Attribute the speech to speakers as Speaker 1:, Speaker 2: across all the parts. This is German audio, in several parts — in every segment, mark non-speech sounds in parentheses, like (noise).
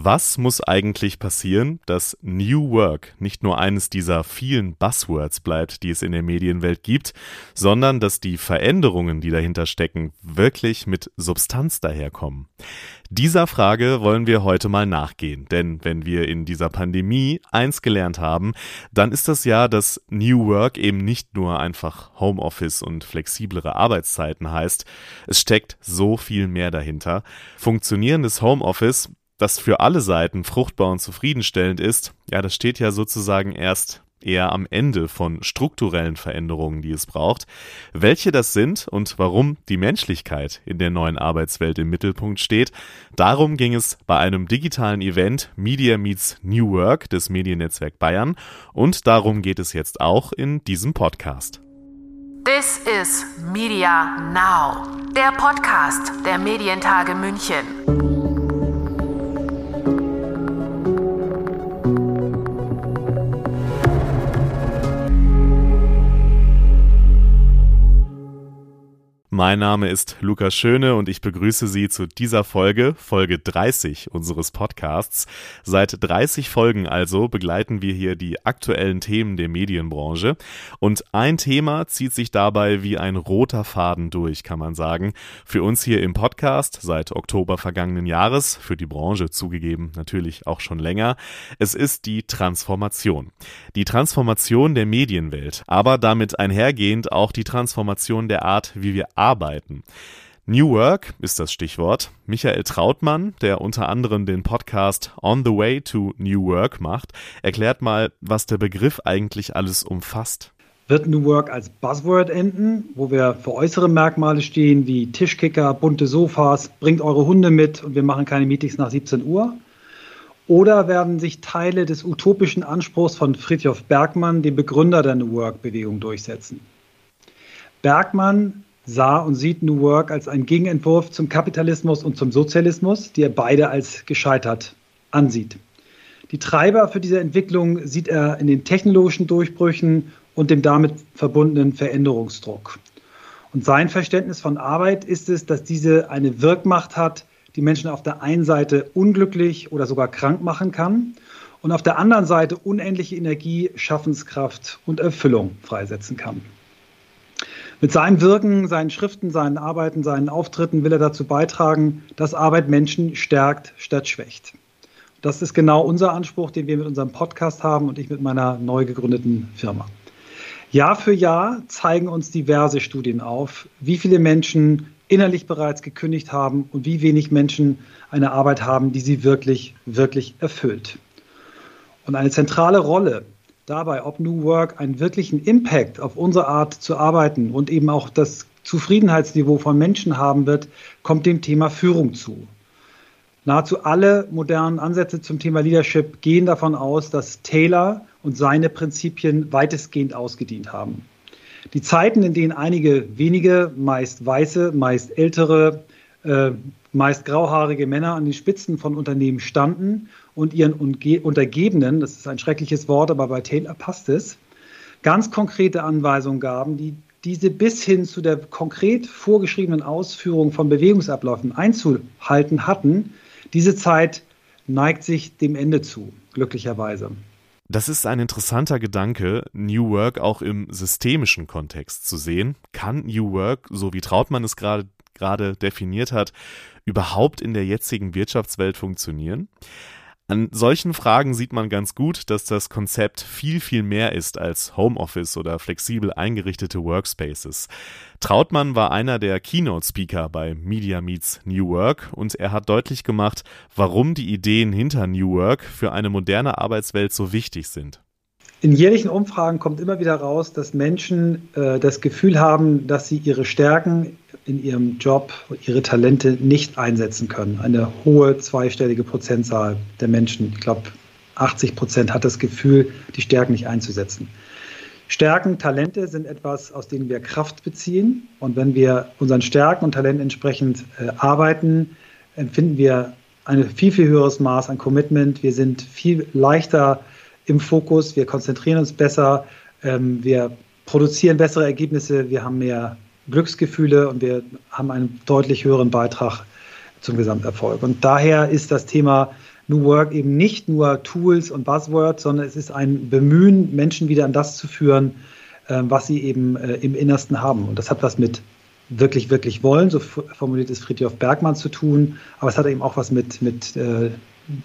Speaker 1: Was muss eigentlich passieren, dass New Work nicht nur eines dieser vielen Buzzwords bleibt, die es in der Medienwelt gibt, sondern dass die Veränderungen, die dahinter stecken, wirklich mit Substanz daherkommen? Dieser Frage wollen wir heute mal nachgehen, denn wenn wir in dieser Pandemie eins gelernt haben, dann ist das ja, dass New Work eben nicht nur einfach Homeoffice und flexiblere Arbeitszeiten heißt, es steckt so viel mehr dahinter. Funktionierendes Homeoffice, das für alle Seiten fruchtbar und zufriedenstellend ist, ja, das steht ja sozusagen erst eher am Ende von strukturellen Veränderungen, die es braucht. Welche das sind und warum die Menschlichkeit in der neuen Arbeitswelt im Mittelpunkt steht, darum ging es bei einem digitalen Event Media Meets New Work des Mediennetzwerk Bayern und darum geht es jetzt auch in diesem Podcast.
Speaker 2: This is Media Now, der Podcast der Medientage München.
Speaker 1: Mein Name ist Lukas Schöne und ich begrüße Sie zu dieser Folge, Folge 30 unseres Podcasts. Seit 30 Folgen also begleiten wir hier die aktuellen Themen der Medienbranche. Und ein Thema zieht sich dabei wie ein roter Faden durch, kann man sagen. Für uns hier im Podcast seit Oktober vergangenen Jahres, für die Branche zugegeben natürlich auch schon länger. Es ist die Transformation. Die Transformation der Medienwelt, aber damit einhergehend auch die Transformation der Art, wie wir arbeiten arbeiten. New Work ist das Stichwort. Michael Trautmann, der unter anderem den Podcast On the Way to New Work macht, erklärt mal, was der Begriff eigentlich alles umfasst.
Speaker 3: Wird New Work als Buzzword enden, wo wir für äußere Merkmale stehen wie Tischkicker, bunte Sofas, bringt eure Hunde mit und wir machen keine Meetings nach 17 Uhr? Oder werden sich Teile des utopischen Anspruchs von Friedhof Bergmann, dem Begründer der New Work-Bewegung, durchsetzen? Bergmann sah und sieht New Work als einen Gegenentwurf zum Kapitalismus und zum Sozialismus, die er beide als gescheitert ansieht. Die Treiber für diese Entwicklung sieht er in den technologischen Durchbrüchen und dem damit verbundenen Veränderungsdruck. Und sein Verständnis von Arbeit ist es, dass diese eine Wirkmacht hat, die Menschen auf der einen Seite unglücklich oder sogar krank machen kann und auf der anderen Seite unendliche Energie, Schaffenskraft und Erfüllung freisetzen kann. Mit seinem Wirken, seinen Schriften, seinen Arbeiten, seinen Auftritten will er dazu beitragen, dass Arbeit Menschen stärkt statt schwächt. Das ist genau unser Anspruch, den wir mit unserem Podcast haben und ich mit meiner neu gegründeten Firma. Jahr für Jahr zeigen uns diverse Studien auf, wie viele Menschen innerlich bereits gekündigt haben und wie wenig Menschen eine Arbeit haben, die sie wirklich, wirklich erfüllt. Und eine zentrale Rolle dabei, ob New Work einen wirklichen Impact auf unsere Art zu arbeiten und eben auch das Zufriedenheitsniveau von Menschen haben wird, kommt dem Thema Führung zu. Nahezu alle modernen Ansätze zum Thema Leadership gehen davon aus, dass Taylor und seine Prinzipien weitestgehend ausgedient haben. Die Zeiten, in denen einige wenige, meist weiße, meist ältere, äh, meist grauhaarige Männer an den Spitzen von Unternehmen standen und ihren Untergebenen, das ist ein schreckliches Wort, aber bei Taylor passt es, ganz konkrete Anweisungen gaben, die diese bis hin zu der konkret vorgeschriebenen Ausführung von Bewegungsabläufen einzuhalten hatten, diese Zeit neigt sich dem Ende zu, glücklicherweise.
Speaker 1: Das ist ein interessanter Gedanke, New Work auch im systemischen Kontext zu sehen. Kann New Work, so wie Trautmann es gerade gerade definiert hat, überhaupt in der jetzigen Wirtschaftswelt funktionieren? An solchen Fragen sieht man ganz gut, dass das Konzept viel, viel mehr ist als Homeoffice oder flexibel eingerichtete Workspaces. Trautmann war einer der Keynote-Speaker bei Media Meets New Work und er hat deutlich gemacht, warum die Ideen hinter New Work für eine moderne Arbeitswelt so wichtig sind.
Speaker 3: In jährlichen Umfragen kommt immer wieder raus, dass Menschen äh, das Gefühl haben, dass sie ihre Stärken in ihrem Job ihre Talente nicht einsetzen können. Eine hohe zweistellige Prozentzahl der Menschen, ich glaube 80 Prozent, hat das Gefühl, die Stärken nicht einzusetzen. Stärken, Talente sind etwas, aus denen wir Kraft beziehen. Und wenn wir unseren Stärken und Talenten entsprechend äh, arbeiten, empfinden wir ein viel, viel höheres Maß an Commitment. Wir sind viel leichter im Fokus, wir konzentrieren uns besser, ähm, wir produzieren bessere Ergebnisse, wir haben mehr Glücksgefühle und wir haben einen deutlich höheren Beitrag zum Gesamterfolg. Und daher ist das Thema New Work eben nicht nur Tools und Buzzwords, sondern es ist ein Bemühen, Menschen wieder an das zu führen, äh, was sie eben äh, im Innersten haben. Und das hat was mit wirklich, wirklich wollen, so formuliert es Friedhof Bergmann zu tun, aber es hat eben auch was mit, mit äh,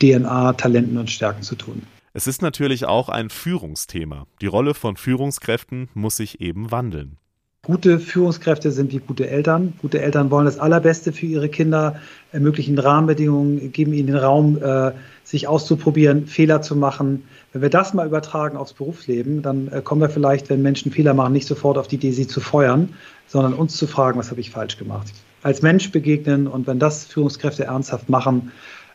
Speaker 3: DNA, Talenten und Stärken zu tun.
Speaker 1: Es ist natürlich auch ein Führungsthema. Die Rolle von Führungskräften muss sich eben wandeln.
Speaker 3: Gute Führungskräfte sind wie gute Eltern. Gute Eltern wollen das Allerbeste für ihre Kinder, ermöglichen Rahmenbedingungen, geben ihnen den Raum, äh, sich auszuprobieren, Fehler zu machen. Wenn wir das mal übertragen aufs Berufsleben, dann äh, kommen wir vielleicht, wenn Menschen Fehler machen, nicht sofort auf die Idee, sie zu feuern, sondern uns zu fragen, was habe ich falsch gemacht. Als Mensch begegnen und wenn das Führungskräfte ernsthaft machen,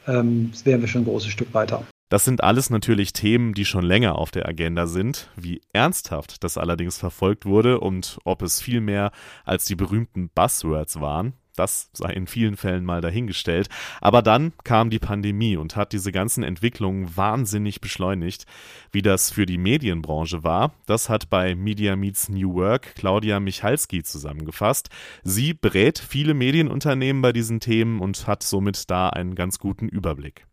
Speaker 3: ähm, wären wir schon ein großes Stück weiter.
Speaker 1: Das sind alles natürlich Themen, die schon länger auf der Agenda sind. Wie ernsthaft das allerdings verfolgt wurde und ob es viel mehr als die berühmten Buzzwords waren, das sei in vielen Fällen mal dahingestellt. Aber dann kam die Pandemie und hat diese ganzen Entwicklungen wahnsinnig beschleunigt. Wie das für die Medienbranche war, das hat bei Media Meets New Work Claudia Michalski zusammengefasst. Sie berät viele Medienunternehmen bei diesen Themen und hat somit da einen ganz guten Überblick.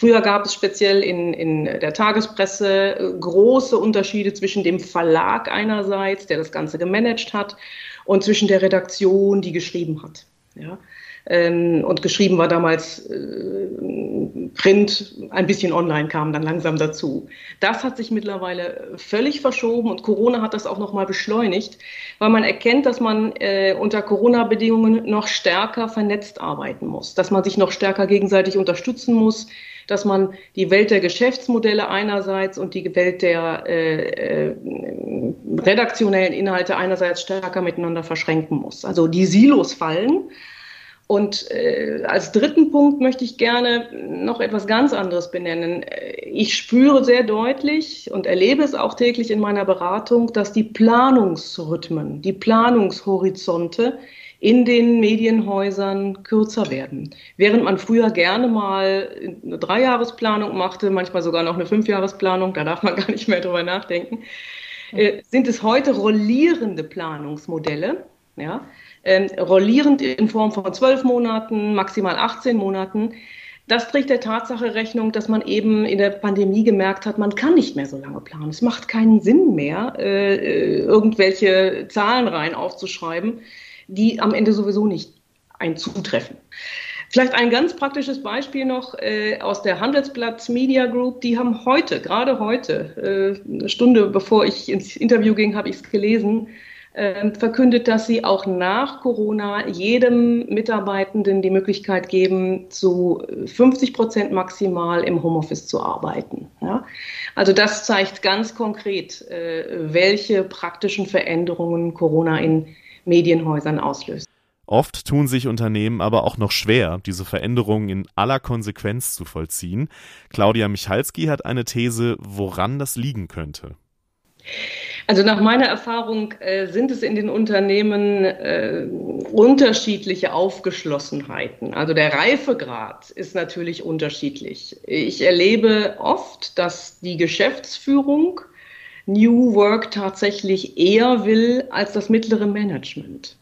Speaker 4: Früher gab es speziell in, in der Tagespresse äh, große Unterschiede zwischen dem Verlag einerseits, der das Ganze gemanagt hat, und zwischen der Redaktion, die geschrieben hat. Ja? Ähm, und geschrieben war damals äh, Print, ein bisschen online kam dann langsam dazu. Das hat sich mittlerweile völlig verschoben und Corona hat das auch nochmal beschleunigt, weil man erkennt, dass man äh, unter Corona-Bedingungen noch stärker vernetzt arbeiten muss, dass man sich noch stärker gegenseitig unterstützen muss, dass man die Welt der Geschäftsmodelle einerseits und die Welt der äh, äh, redaktionellen Inhalte einerseits stärker miteinander verschränken muss. Also die Silos fallen. Und äh, als dritten Punkt möchte ich gerne noch etwas ganz anderes benennen. Ich spüre sehr deutlich und erlebe es auch täglich in meiner Beratung, dass die Planungsrhythmen, die Planungshorizonte in den Medienhäusern kürzer werden. Während man früher gerne mal eine Dreijahresplanung machte, manchmal sogar noch eine Fünfjahresplanung, da darf man (laughs) gar nicht mehr drüber nachdenken, äh, sind es heute rollierende Planungsmodelle, ja, äh, rollierend in Form von zwölf Monaten, maximal 18 Monaten. Das trägt der Tatsache Rechnung, dass man eben in der Pandemie gemerkt hat, man kann nicht mehr so lange planen. Es macht keinen Sinn mehr, äh, äh irgendwelche Zahlen rein aufzuschreiben die am Ende sowieso nicht einzutreffen. Vielleicht ein ganz praktisches Beispiel noch äh, aus der Handelsblatt Media Group. Die haben heute, gerade heute, äh, eine Stunde bevor ich ins Interview ging, habe ich es gelesen, äh, verkündet, dass sie auch nach Corona jedem Mitarbeitenden die Möglichkeit geben, zu 50 Prozent maximal im Homeoffice zu arbeiten. Ja? Also das zeigt ganz konkret, äh, welche praktischen Veränderungen Corona in Medienhäusern auslöst.
Speaker 1: Oft tun sich Unternehmen aber auch noch schwer, diese Veränderungen in aller Konsequenz zu vollziehen. Claudia Michalski hat eine These, woran das liegen könnte.
Speaker 4: Also nach meiner Erfahrung äh, sind es in den Unternehmen äh, unterschiedliche Aufgeschlossenheiten. Also der Reifegrad ist natürlich unterschiedlich. Ich erlebe oft, dass die Geschäftsführung New Work tatsächlich eher will als das mittlere Management.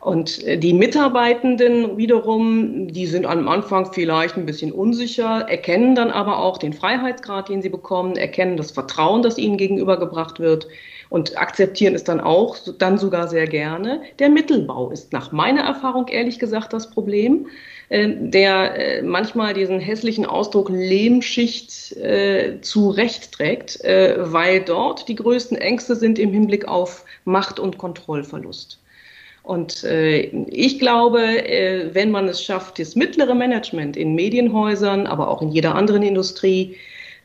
Speaker 4: Und äh, die Mitarbeitenden wiederum, die sind am Anfang vielleicht ein bisschen unsicher, erkennen dann aber auch den Freiheitsgrad, den sie bekommen, erkennen das Vertrauen, das ihnen gegenübergebracht wird und akzeptieren es dann auch, dann sogar sehr gerne. Der Mittelbau ist nach meiner Erfahrung ehrlich gesagt das Problem. Ähm, der äh, manchmal diesen hässlichen Ausdruck Lehmschicht äh, trägt, äh, weil dort die größten Ängste sind im Hinblick auf Macht- und Kontrollverlust. Und äh, ich glaube, äh, wenn man es schafft, das mittlere Management in Medienhäusern, aber auch in jeder anderen Industrie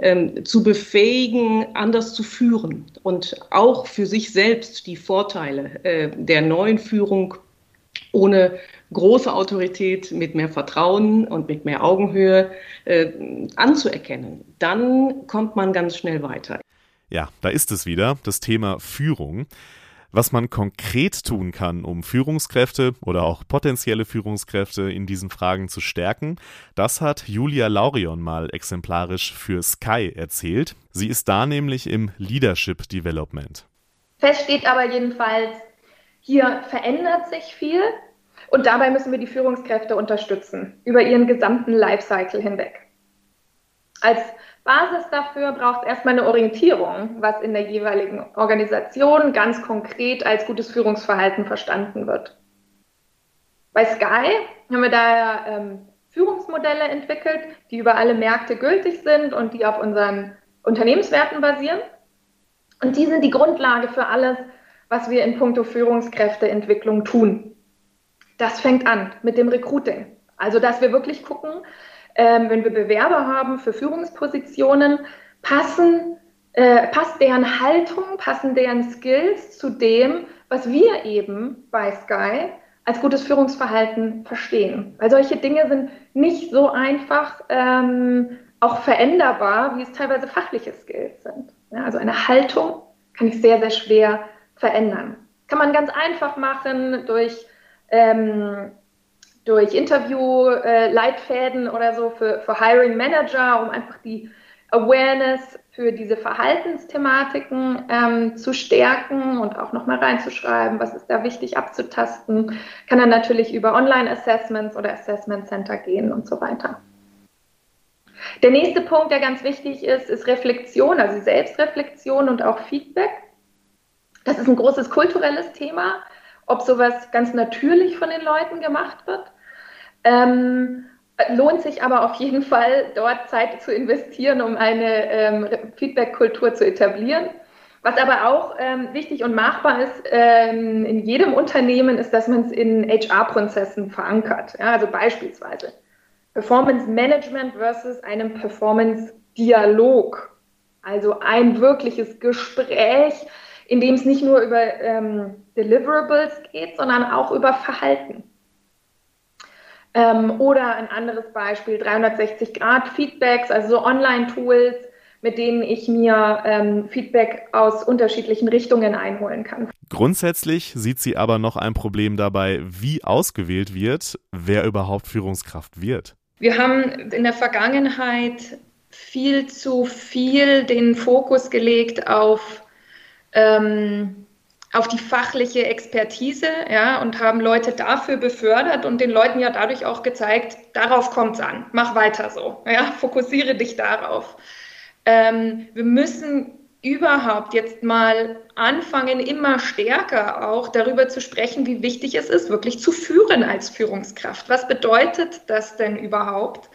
Speaker 4: ähm, zu befähigen, anders zu führen und auch für sich selbst die Vorteile äh, der neuen Führung ohne große Autorität mit mehr Vertrauen und mit mehr Augenhöhe äh, anzuerkennen, dann kommt man ganz schnell weiter.
Speaker 1: Ja, da ist es wieder, das Thema Führung. Was man konkret tun kann, um Führungskräfte oder auch potenzielle Führungskräfte in diesen Fragen zu stärken, das hat Julia Laurion mal exemplarisch für Sky erzählt. Sie ist da nämlich im Leadership Development.
Speaker 5: Fest steht aber jedenfalls, hier verändert sich viel und dabei müssen wir die Führungskräfte unterstützen, über ihren gesamten Lifecycle hinweg. Als Basis dafür braucht erstmal eine Orientierung, was in der jeweiligen Organisation ganz konkret als gutes Führungsverhalten verstanden wird. Bei Sky haben wir da ähm, Führungsmodelle entwickelt, die über alle Märkte gültig sind und die auf unseren Unternehmenswerten basieren. Und die sind die Grundlage für alles, was wir in puncto Führungskräfteentwicklung tun. Das fängt an mit dem Recruiting. Also, dass wir wirklich gucken, ähm, wenn wir Bewerber haben für Führungspositionen, passen, äh, passt deren Haltung, passen deren Skills zu dem, was wir eben bei Sky als gutes Führungsverhalten verstehen. Weil solche Dinge sind nicht so einfach ähm, auch veränderbar, wie es teilweise fachliche Skills sind. Ja, also eine Haltung kann ich sehr, sehr schwer verändern. Kann man ganz einfach machen durch ähm, durch Interview-Leitfäden oder so für, für Hiring Manager, um einfach die Awareness für diese Verhaltensthematiken ähm, zu stärken und auch nochmal reinzuschreiben, was ist da wichtig abzutasten. Kann dann natürlich über Online-Assessments oder Assessment Center gehen und so weiter. Der nächste Punkt, der ganz wichtig ist, ist Reflexion, also Selbstreflexion und auch Feedback. Das ist ein großes kulturelles Thema, ob sowas ganz natürlich von den Leuten gemacht wird ähm, lohnt sich aber auf jeden Fall, dort Zeit zu investieren, um eine ähm, Feedback-Kultur zu etablieren. Was aber auch ähm, wichtig und machbar ist ähm, in jedem Unternehmen, ist, dass man es in HR-Prozessen verankert. Ja, also beispielsweise Performance Management versus einem Performance Dialog. Also ein wirkliches Gespräch, in dem es nicht nur über ähm, Deliverables geht, sondern auch über Verhalten. Ähm, oder ein anderes Beispiel, 360-Grad-Feedbacks, also so Online-Tools, mit denen ich mir ähm, Feedback aus unterschiedlichen Richtungen einholen kann.
Speaker 1: Grundsätzlich sieht sie aber noch ein Problem dabei, wie ausgewählt wird, wer überhaupt Führungskraft wird.
Speaker 5: Wir haben in der Vergangenheit viel zu viel den Fokus gelegt auf ähm, auf die fachliche Expertise ja, und haben Leute dafür befördert und den Leuten ja dadurch auch gezeigt, darauf kommt es an, mach weiter so, ja, fokussiere dich darauf. Ähm, wir müssen überhaupt jetzt mal anfangen, immer stärker auch darüber zu sprechen, wie wichtig es ist, wirklich zu führen als Führungskraft. Was bedeutet das denn überhaupt?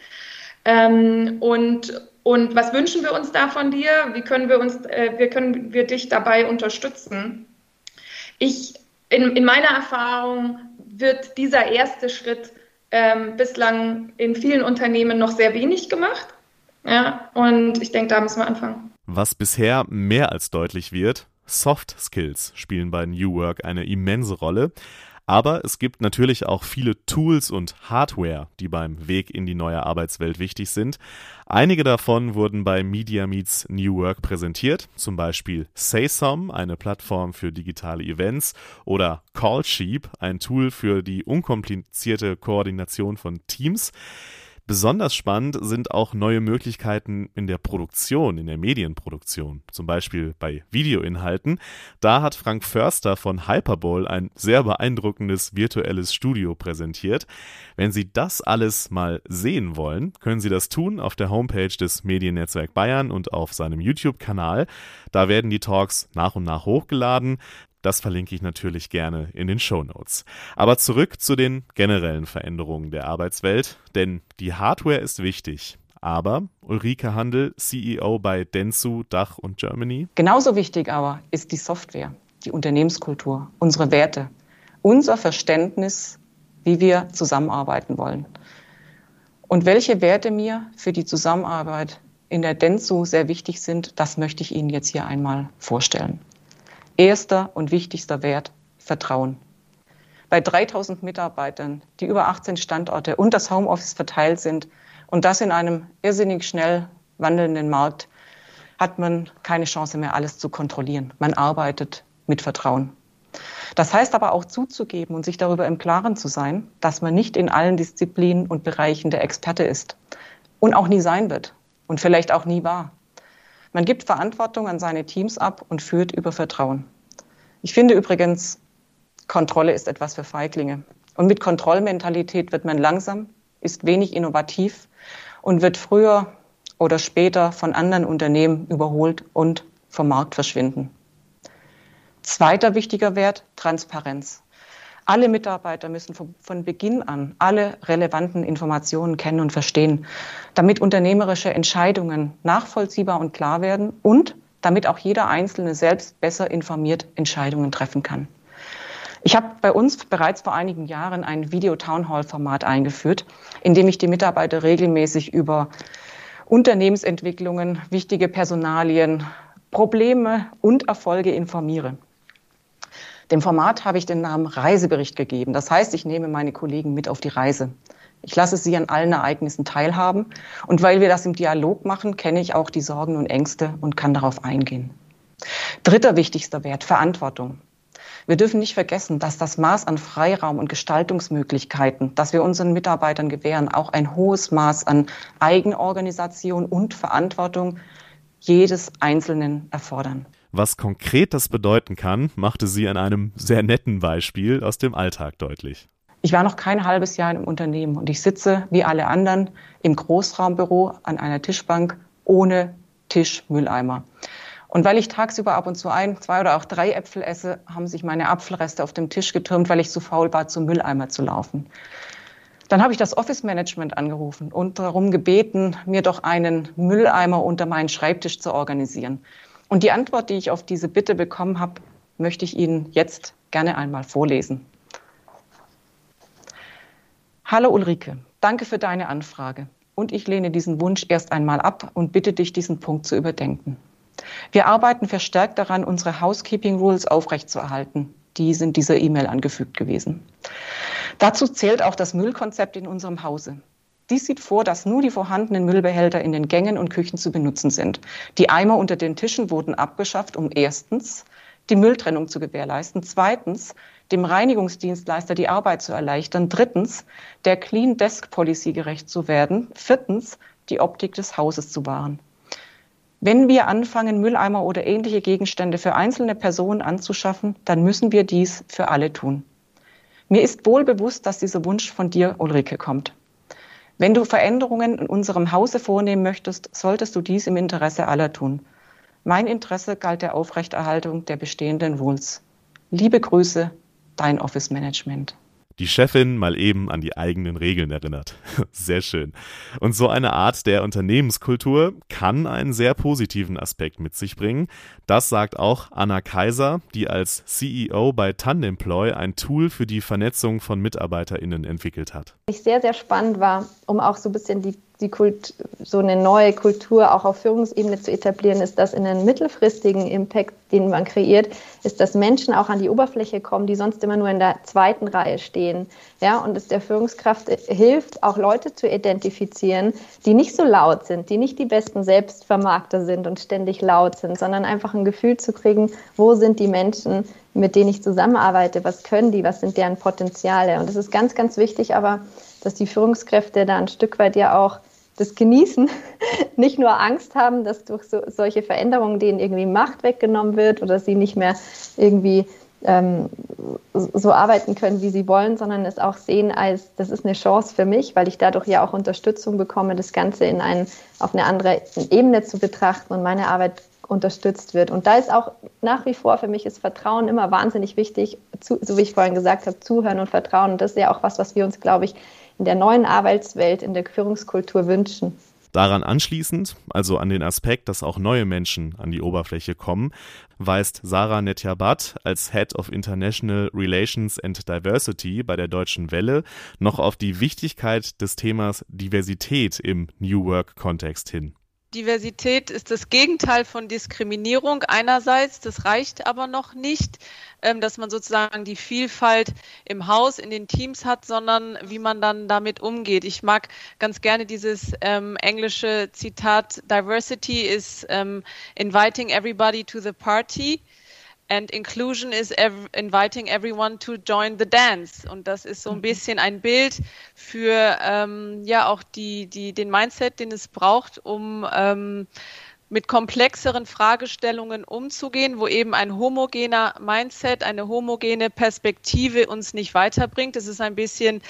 Speaker 5: Ähm, und, und was wünschen wir uns da von dir? Wie können wir uns, äh, wie können wir dich dabei unterstützen? Ich, in, in meiner Erfahrung wird dieser erste Schritt ähm, bislang in vielen Unternehmen noch sehr wenig gemacht. Ja, und ich denke, da müssen wir anfangen.
Speaker 1: Was bisher mehr als deutlich wird, Soft Skills spielen bei New Work eine immense Rolle. Aber es gibt natürlich auch viele Tools und Hardware, die beim Weg in die neue Arbeitswelt wichtig sind. Einige davon wurden bei Media Meets New Work präsentiert, zum Beispiel SaySome, eine Plattform für digitale Events, oder Callsheep, ein Tool für die unkomplizierte Koordination von Teams. Besonders spannend sind auch neue Möglichkeiten in der Produktion, in der Medienproduktion, zum Beispiel bei Videoinhalten. Da hat Frank Förster von Hyperbole ein sehr beeindruckendes virtuelles Studio präsentiert. Wenn Sie das alles mal sehen wollen, können Sie das tun auf der Homepage des Mediennetzwerk Bayern und auf seinem YouTube-Kanal. Da werden die Talks nach und nach hochgeladen. Das verlinke ich natürlich gerne in den Show Notes. Aber zurück zu den generellen Veränderungen der Arbeitswelt, denn die Hardware ist wichtig. Aber Ulrike Handel, CEO bei Densu, Dach und Germany.
Speaker 6: Genauso wichtig aber ist die Software, die Unternehmenskultur, unsere Werte, unser Verständnis, wie wir zusammenarbeiten wollen. Und welche Werte mir für die Zusammenarbeit in der Densu sehr wichtig sind, das möchte ich Ihnen jetzt hier einmal vorstellen erster und wichtigster Wert Vertrauen. Bei 3000 Mitarbeitern, die über 18 Standorte und das Homeoffice verteilt sind und das in einem irrsinnig schnell wandelnden Markt, hat man keine Chance mehr, alles zu kontrollieren. Man arbeitet mit Vertrauen. Das heißt aber auch zuzugeben und sich darüber im Klaren zu sein, dass man nicht in allen Disziplinen und Bereichen der Experte ist und auch nie sein wird und vielleicht auch nie war. Man gibt Verantwortung an seine Teams ab und führt über Vertrauen. Ich finde übrigens, Kontrolle ist etwas für Feiglinge. Und mit Kontrollmentalität wird man langsam, ist wenig innovativ und wird früher oder später von anderen Unternehmen überholt und vom Markt verschwinden. Zweiter wichtiger Wert, Transparenz. Alle Mitarbeiter müssen von Beginn an alle relevanten Informationen kennen und verstehen, damit unternehmerische Entscheidungen nachvollziehbar und klar werden und damit auch jeder Einzelne selbst besser informiert Entscheidungen treffen kann. Ich habe bei uns bereits vor einigen Jahren ein Video-Townhall-Format eingeführt, in dem ich die Mitarbeiter regelmäßig über Unternehmensentwicklungen, wichtige Personalien, Probleme und Erfolge informiere. Dem Format habe ich den Namen Reisebericht gegeben. Das heißt, ich nehme meine Kollegen mit auf die Reise. Ich lasse sie an allen Ereignissen teilhaben. Und weil wir das im Dialog machen, kenne ich auch die Sorgen und Ängste und kann darauf eingehen. Dritter wichtigster Wert, Verantwortung. Wir dürfen nicht vergessen, dass das Maß an Freiraum und Gestaltungsmöglichkeiten, das wir unseren Mitarbeitern gewähren, auch ein hohes Maß an Eigenorganisation und Verantwortung jedes Einzelnen erfordern.
Speaker 1: Was konkret das bedeuten kann, machte sie an einem sehr netten Beispiel aus dem Alltag deutlich.
Speaker 6: Ich war noch kein halbes Jahr im Unternehmen und ich sitze wie alle anderen im Großraumbüro an einer Tischbank ohne Tischmülleimer. Und weil ich tagsüber ab und zu ein, zwei oder auch drei Äpfel esse, haben sich meine Apfelreste auf dem Tisch getürmt, weil ich zu faul war, zum Mülleimer zu laufen. Dann habe ich das Office Management angerufen und darum gebeten, mir doch einen Mülleimer unter meinen Schreibtisch zu organisieren. Und die Antwort, die ich auf diese Bitte bekommen habe, möchte ich Ihnen jetzt gerne einmal vorlesen. Hallo Ulrike, danke für deine Anfrage. Und ich lehne diesen Wunsch erst einmal ab und bitte dich, diesen Punkt zu überdenken. Wir arbeiten verstärkt daran, unsere Housekeeping Rules aufrechtzuerhalten. Die sind dieser E-Mail angefügt gewesen. Dazu zählt auch das Müllkonzept in unserem Hause. Dies sieht vor, dass nur die vorhandenen Müllbehälter in den Gängen und Küchen zu benutzen sind. Die Eimer unter den Tischen wurden abgeschafft, um erstens die Mülltrennung zu gewährleisten, zweitens dem Reinigungsdienstleister die Arbeit zu erleichtern, drittens der Clean Desk Policy gerecht zu werden, viertens die Optik des Hauses zu wahren. Wenn wir anfangen, Mülleimer oder ähnliche Gegenstände für einzelne Personen anzuschaffen, dann müssen wir dies für alle tun. Mir ist wohl bewusst, dass dieser Wunsch von dir, Ulrike, kommt. Wenn du Veränderungen in unserem Hause vornehmen möchtest, solltest du dies im Interesse aller tun. Mein Interesse galt der Aufrechterhaltung der bestehenden Rules. Liebe Grüße, dein Office Management
Speaker 1: die Chefin mal eben an die eigenen Regeln erinnert. (laughs) Sehr schön. Und so eine Art der Unternehmenskultur kann einen sehr positiven Aspekt mit sich bringen. Das sagt auch Anna Kaiser, die als CEO bei Tandemploy ein Tool für die Vernetzung von MitarbeiterInnen entwickelt hat.
Speaker 7: Ich sehr, sehr spannend war, um auch so ein bisschen die die Kult, so eine neue Kultur auch auf Führungsebene zu etablieren, ist das in einen mittelfristigen Impact, den man kreiert, ist, dass Menschen auch an die Oberfläche kommen, die sonst immer nur in der zweiten Reihe stehen. Ja, und es der Führungskraft hilft, auch Leute zu identifizieren, die nicht so laut sind, die nicht die besten Selbstvermarkter sind und ständig laut sind, sondern einfach ein Gefühl zu kriegen, wo sind die Menschen, mit denen ich zusammenarbeite, was können die, was sind deren Potenziale. Und das ist ganz, ganz wichtig, aber dass die Führungskräfte da ein Stück weit ja auch das Genießen, (laughs) nicht nur Angst haben, dass durch so, solche Veränderungen denen irgendwie Macht weggenommen wird oder sie nicht mehr irgendwie ähm, so arbeiten können, wie sie wollen, sondern es auch sehen als, das ist eine Chance für mich, weil ich dadurch ja auch Unterstützung bekomme, das Ganze in einen, auf eine andere Ebene zu betrachten und meine Arbeit unterstützt wird. Und da ist auch nach wie vor für mich ist Vertrauen immer wahnsinnig wichtig, zu, so wie ich vorhin gesagt habe, zuhören und Vertrauen. Und das ist ja auch was, was wir uns, glaube ich, in der neuen Arbeitswelt, in der Führungskultur wünschen.
Speaker 1: Daran anschließend, also an den Aspekt, dass auch neue Menschen an die Oberfläche kommen, weist Sarah Netjabat als Head of International Relations and Diversity bei der Deutschen Welle noch auf die Wichtigkeit des Themas Diversität im New Work-Kontext hin.
Speaker 8: Diversität ist das Gegenteil von Diskriminierung einerseits, das reicht aber noch nicht, ähm, dass man sozusagen die Vielfalt im Haus, in den Teams hat, sondern wie man dann damit umgeht. Ich mag ganz gerne dieses ähm, englische Zitat, Diversity is um, inviting everybody to the party. And inclusion is ev inviting everyone to join the dance. Und das ist so ein mhm. bisschen ein Bild für ähm, ja auch die, die, den Mindset, den es braucht, um ähm, mit komplexeren Fragestellungen umzugehen, wo eben ein homogener Mindset, eine homogene Perspektive uns nicht weiterbringt. Es ist ein bisschen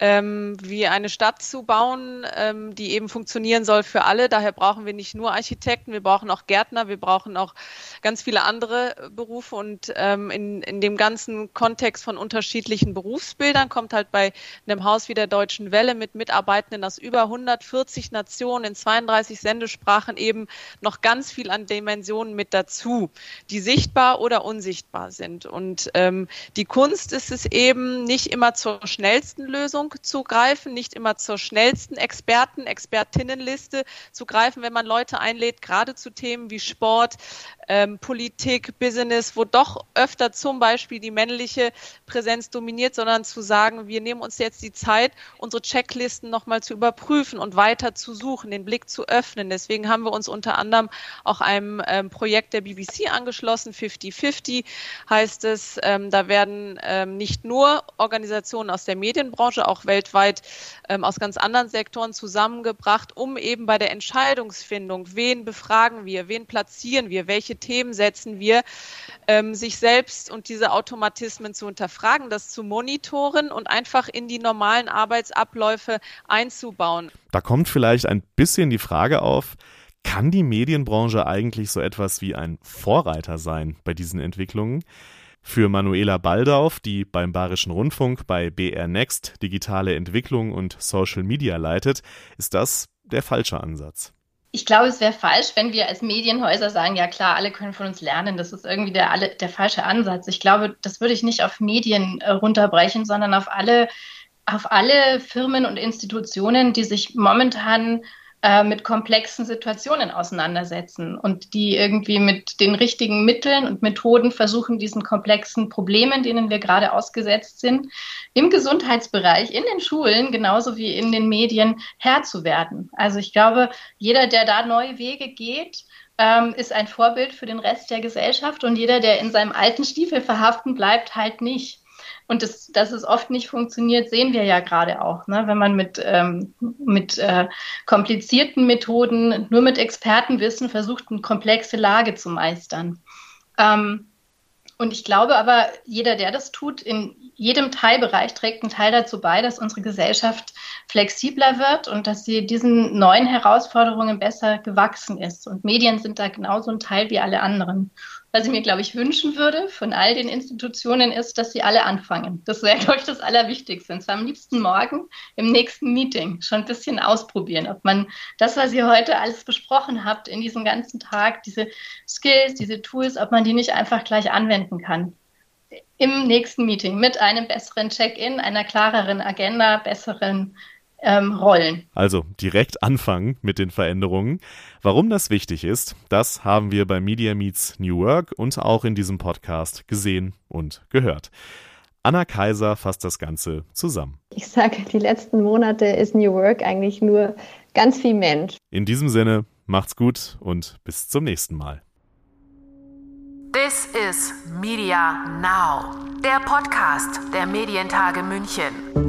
Speaker 8: ähm, wie eine Stadt zu bauen, ähm, die eben funktionieren soll für alle. Daher brauchen wir nicht nur Architekten, wir brauchen auch Gärtner, wir brauchen auch ganz viele andere Berufe. Und ähm, in, in dem ganzen Kontext von unterschiedlichen Berufsbildern kommt halt bei einem Haus wie der Deutschen Welle mit Mitarbeitenden aus über 140 Nationen in 32 Sendesprachen eben noch ganz viel an Dimensionen mit dazu, die sichtbar oder unsichtbar sind. Und ähm, die Kunst ist es eben, nicht immer zur schnellsten Lösung zu greifen, nicht immer zur schnellsten Experten, Expertinnenliste zu greifen, wenn man Leute einlädt, gerade zu Themen wie Sport, ähm, Politik, Business, wo doch öfter zum Beispiel die männliche Präsenz dominiert, sondern zu sagen, wir nehmen uns jetzt die Zeit, unsere Checklisten nochmal zu überprüfen und weiter zu suchen, den Blick zu öffnen. Deswegen haben wir uns unter anderem auch einem ähm, Projekt der BBC angeschlossen, 50-50 heißt es. Ähm, da werden ähm, nicht nur Organisationen aus der Medienbranche, auch weltweit ähm, aus ganz anderen Sektoren zusammengebracht, um eben bei der Entscheidungsfindung, wen befragen wir, wen platzieren wir, welche Themen setzen wir, ähm, sich selbst und diese Automatismen zu hinterfragen, das zu monitoren und einfach in die normalen Arbeitsabläufe einzubauen.
Speaker 1: Da kommt vielleicht ein bisschen die Frage auf, kann die Medienbranche eigentlich so etwas wie ein Vorreiter sein bei diesen Entwicklungen? Für Manuela Baldauf, die beim Bayerischen Rundfunk bei BR Next digitale Entwicklung und Social Media leitet, ist das der falsche Ansatz.
Speaker 9: Ich glaube, es wäre falsch, wenn wir als Medienhäuser sagen, ja klar, alle können von uns lernen. Das ist irgendwie der, alle, der falsche Ansatz. Ich glaube, das würde ich nicht auf Medien äh, runterbrechen, sondern auf alle, auf alle Firmen und Institutionen, die sich momentan äh, mit komplexen Situationen auseinandersetzen und die irgendwie mit den richtigen Mitteln und Methoden versuchen, diesen komplexen Problemen, denen wir gerade ausgesetzt sind, im Gesundheitsbereich, in den Schulen, genauso wie in den Medien Herr zu werden. Also ich glaube, jeder, der da neue Wege geht, ähm, ist ein Vorbild für den Rest der Gesellschaft und jeder, der in seinem alten Stiefel verhaften bleibt, halt nicht. Und das, dass es oft nicht funktioniert, sehen wir ja gerade auch. Ne? Wenn man mit, ähm, mit äh, komplizierten Methoden, nur mit Expertenwissen versucht, eine komplexe Lage zu meistern. Ähm, und ich glaube aber, jeder, der das tut, in jedem Teilbereich trägt einen Teil dazu bei, dass unsere Gesellschaft flexibler wird und dass sie diesen neuen Herausforderungen besser gewachsen ist. Und Medien sind da genauso ein Teil wie alle anderen. Was ich mir, glaube ich, wünschen würde von all den Institutionen ist, dass sie alle anfangen. Das wäre, (laughs) glaube ich, das Allerwichtigste. Und zwar am liebsten morgen im nächsten Meeting schon ein bisschen ausprobieren, ob man das, was ihr heute alles besprochen habt in diesem ganzen Tag, diese Skills, diese Tools, ob man die nicht einfach gleich anwenden kann. Im nächsten Meeting mit einem besseren Check-in, einer klareren Agenda, besseren ähm, Rollen.
Speaker 1: Also direkt anfangen mit den Veränderungen. Warum das wichtig ist, das haben wir bei Media Meets New Work und auch in diesem Podcast gesehen und gehört. Anna Kaiser fasst das Ganze zusammen.
Speaker 7: Ich sage, die letzten Monate ist New Work eigentlich nur ganz viel Mensch.
Speaker 1: In diesem Sinne, macht's gut und bis zum nächsten Mal.
Speaker 2: This is Media Now, der Podcast der Medientage München.